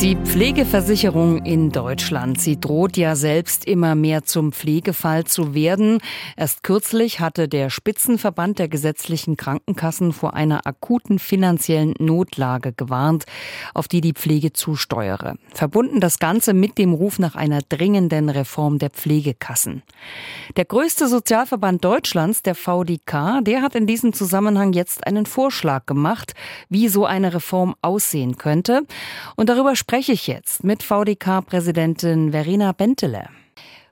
Die Pflegeversicherung in Deutschland, sie droht ja selbst immer mehr zum Pflegefall zu werden. Erst kürzlich hatte der Spitzenverband der gesetzlichen Krankenkassen vor einer akuten finanziellen Notlage gewarnt, auf die die Pflege zusteuere. Verbunden das Ganze mit dem Ruf nach einer dringenden Reform der Pflegekassen. Der größte Sozialverband Deutschlands, der VDK, der hat in diesem Zusammenhang jetzt einen Vorschlag gemacht, wie so eine Reform aussehen könnte. Und darüber spreche ich jetzt mit VDK-Präsidentin Verena Bentele.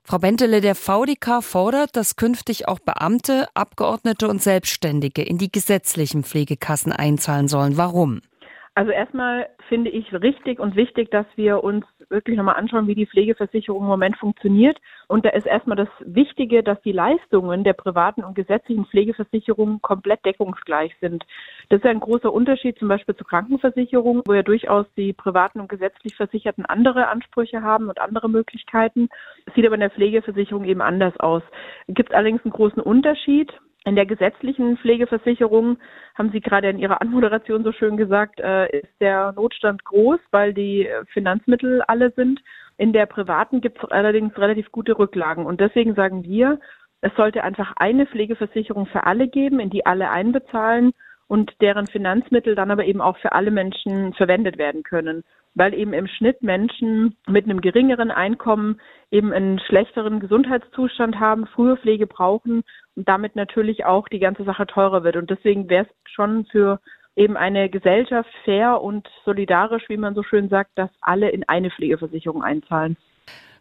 Frau Bentele, der VDK fordert, dass künftig auch Beamte, Abgeordnete und Selbstständige in die gesetzlichen Pflegekassen einzahlen sollen. Warum? Also erstmal finde ich richtig und wichtig, dass wir uns wirklich nochmal anschauen, wie die Pflegeversicherung im Moment funktioniert. Und da ist erstmal das Wichtige, dass die Leistungen der privaten und gesetzlichen Pflegeversicherungen komplett deckungsgleich sind. Das ist ein großer Unterschied zum Beispiel zur Krankenversicherung, wo ja durchaus die privaten und gesetzlich Versicherten andere Ansprüche haben und andere Möglichkeiten. Es sieht aber in der Pflegeversicherung eben anders aus. Es gibt allerdings einen großen Unterschied. In der gesetzlichen Pflegeversicherung, haben Sie gerade in Ihrer Anmoderation so schön gesagt, äh, ist der Notstand groß, weil die Finanzmittel alle sind. In der privaten gibt es allerdings relativ gute Rücklagen. Und deswegen sagen wir, es sollte einfach eine Pflegeversicherung für alle geben, in die alle einbezahlen und deren Finanzmittel dann aber eben auch für alle Menschen verwendet werden können weil eben im Schnitt Menschen mit einem geringeren Einkommen eben einen schlechteren Gesundheitszustand haben, frühe Pflege brauchen und damit natürlich auch die ganze Sache teurer wird. Und deswegen wäre es schon für eben eine Gesellschaft fair und solidarisch, wie man so schön sagt, dass alle in eine Pflegeversicherung einzahlen.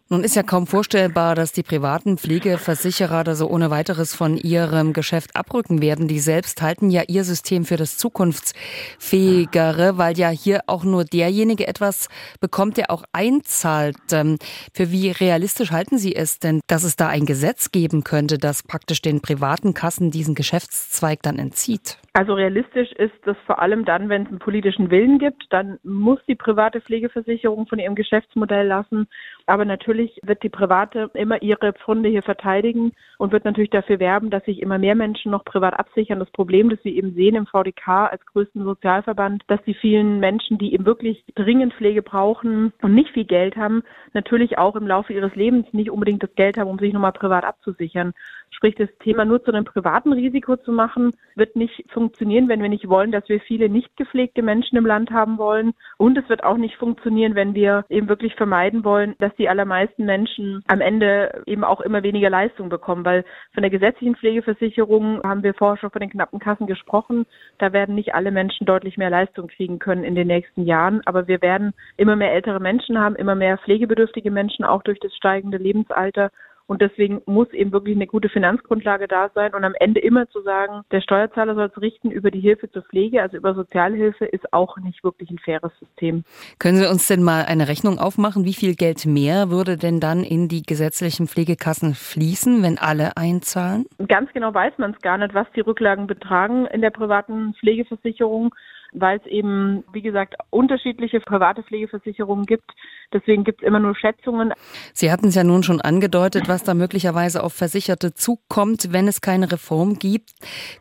Nun ist ja kaum vorstellbar, dass die privaten Pflegeversicherer da so ohne weiteres von ihrem Geschäft abrücken werden. Die selbst halten ja ihr System für das zukunftsfähigere, weil ja hier auch nur derjenige etwas bekommt, der auch einzahlt. Ähm, für wie realistisch halten Sie es denn, dass es da ein Gesetz geben könnte, das praktisch den privaten Kassen diesen Geschäftszweig dann entzieht? Also realistisch ist das vor allem dann, wenn es einen politischen Willen gibt, dann muss die private Pflegeversicherung von ihrem Geschäftsmodell lassen. Aber natürlich wird die private immer ihre Pfunde hier verteidigen und wird natürlich dafür werben, dass sich immer mehr Menschen noch privat absichern. Das Problem, das wir eben sehen im VDK als größten Sozialverband, dass die vielen Menschen, die eben wirklich dringend Pflege brauchen und nicht viel Geld haben, natürlich auch im Laufe ihres Lebens nicht unbedingt das Geld haben, um sich nochmal privat abzusichern. Sprich, das Thema nur zu einem privaten Risiko zu machen, wird nicht funktionieren, wenn wir nicht wollen, dass wir viele nicht gepflegte Menschen im Land haben wollen. Und es wird auch nicht funktionieren, wenn wir eben wirklich vermeiden wollen, dass die allermeisten Menschen am Ende eben auch immer weniger Leistung bekommen. Weil von der gesetzlichen Pflegeversicherung haben wir vorher schon von den knappen Kassen gesprochen. Da werden nicht alle Menschen deutlich mehr Leistung kriegen können in den nächsten Jahren. Aber wir werden immer mehr ältere Menschen haben, immer mehr pflegebedürftige Menschen, auch durch das steigende Lebensalter. Und deswegen muss eben wirklich eine gute Finanzgrundlage da sein und am Ende immer zu sagen, der Steuerzahler soll es richten über die Hilfe zur Pflege, also über Sozialhilfe, ist auch nicht wirklich ein faires System. Können Sie uns denn mal eine Rechnung aufmachen? Wie viel Geld mehr würde denn dann in die gesetzlichen Pflegekassen fließen, wenn alle einzahlen? Ganz genau weiß man es gar nicht, was die Rücklagen betragen in der privaten Pflegeversicherung weil es eben, wie gesagt, unterschiedliche private Pflegeversicherungen gibt. Deswegen gibt es immer nur Schätzungen. Sie hatten es ja nun schon angedeutet, was da möglicherweise auf Versicherte zukommt, wenn es keine Reform gibt.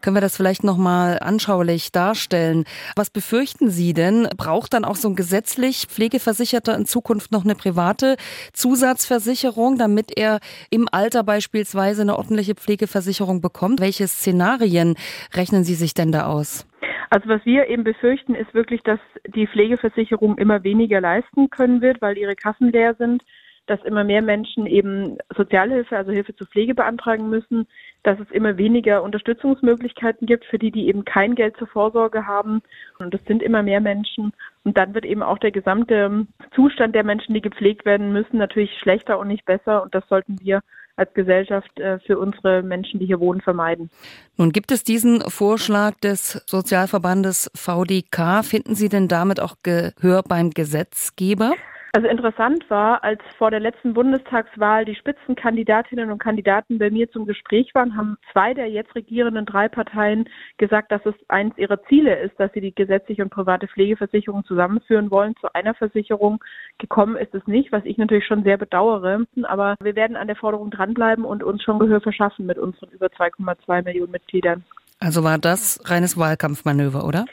Können wir das vielleicht noch mal anschaulich darstellen? Was befürchten Sie denn? Braucht dann auch so ein gesetzlich Pflegeversicherter in Zukunft noch eine private Zusatzversicherung, damit er im Alter beispielsweise eine ordentliche Pflegeversicherung bekommt? Welche Szenarien rechnen Sie sich denn da aus? Also was wir eben befürchten, ist wirklich, dass die Pflegeversicherung immer weniger leisten können wird, weil ihre Kassen leer sind, dass immer mehr Menschen eben Sozialhilfe, also Hilfe zur Pflege beantragen müssen, dass es immer weniger Unterstützungsmöglichkeiten gibt für die, die eben kein Geld zur Vorsorge haben. Und das sind immer mehr Menschen. Und dann wird eben auch der gesamte Zustand der Menschen, die gepflegt werden müssen, natürlich schlechter und nicht besser. Und das sollten wir als Gesellschaft äh, für unsere Menschen, die hier wohnen, vermeiden. Nun gibt es diesen Vorschlag des Sozialverbandes VDK. Finden Sie denn damit auch Gehör beim Gesetzgeber? Also interessant war, als vor der letzten Bundestagswahl die Spitzenkandidatinnen und Kandidaten bei mir zum Gespräch waren, haben zwei der jetzt regierenden drei Parteien gesagt, dass es eines ihrer Ziele ist, dass sie die gesetzliche und private Pflegeversicherung zusammenführen wollen zu einer Versicherung. Gekommen ist es nicht, was ich natürlich schon sehr bedauere. Aber wir werden an der Forderung dranbleiben und uns schon Gehör verschaffen mit unseren über 2,2 Millionen Mitgliedern. Also war das reines Wahlkampfmanöver, oder?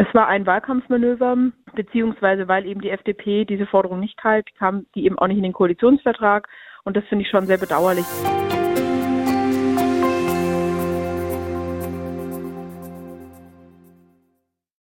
Es war ein Wahlkampfmanöver, beziehungsweise weil eben die FDP diese Forderung nicht teilt, kam die eben auch nicht in den Koalitionsvertrag. Und das finde ich schon sehr bedauerlich.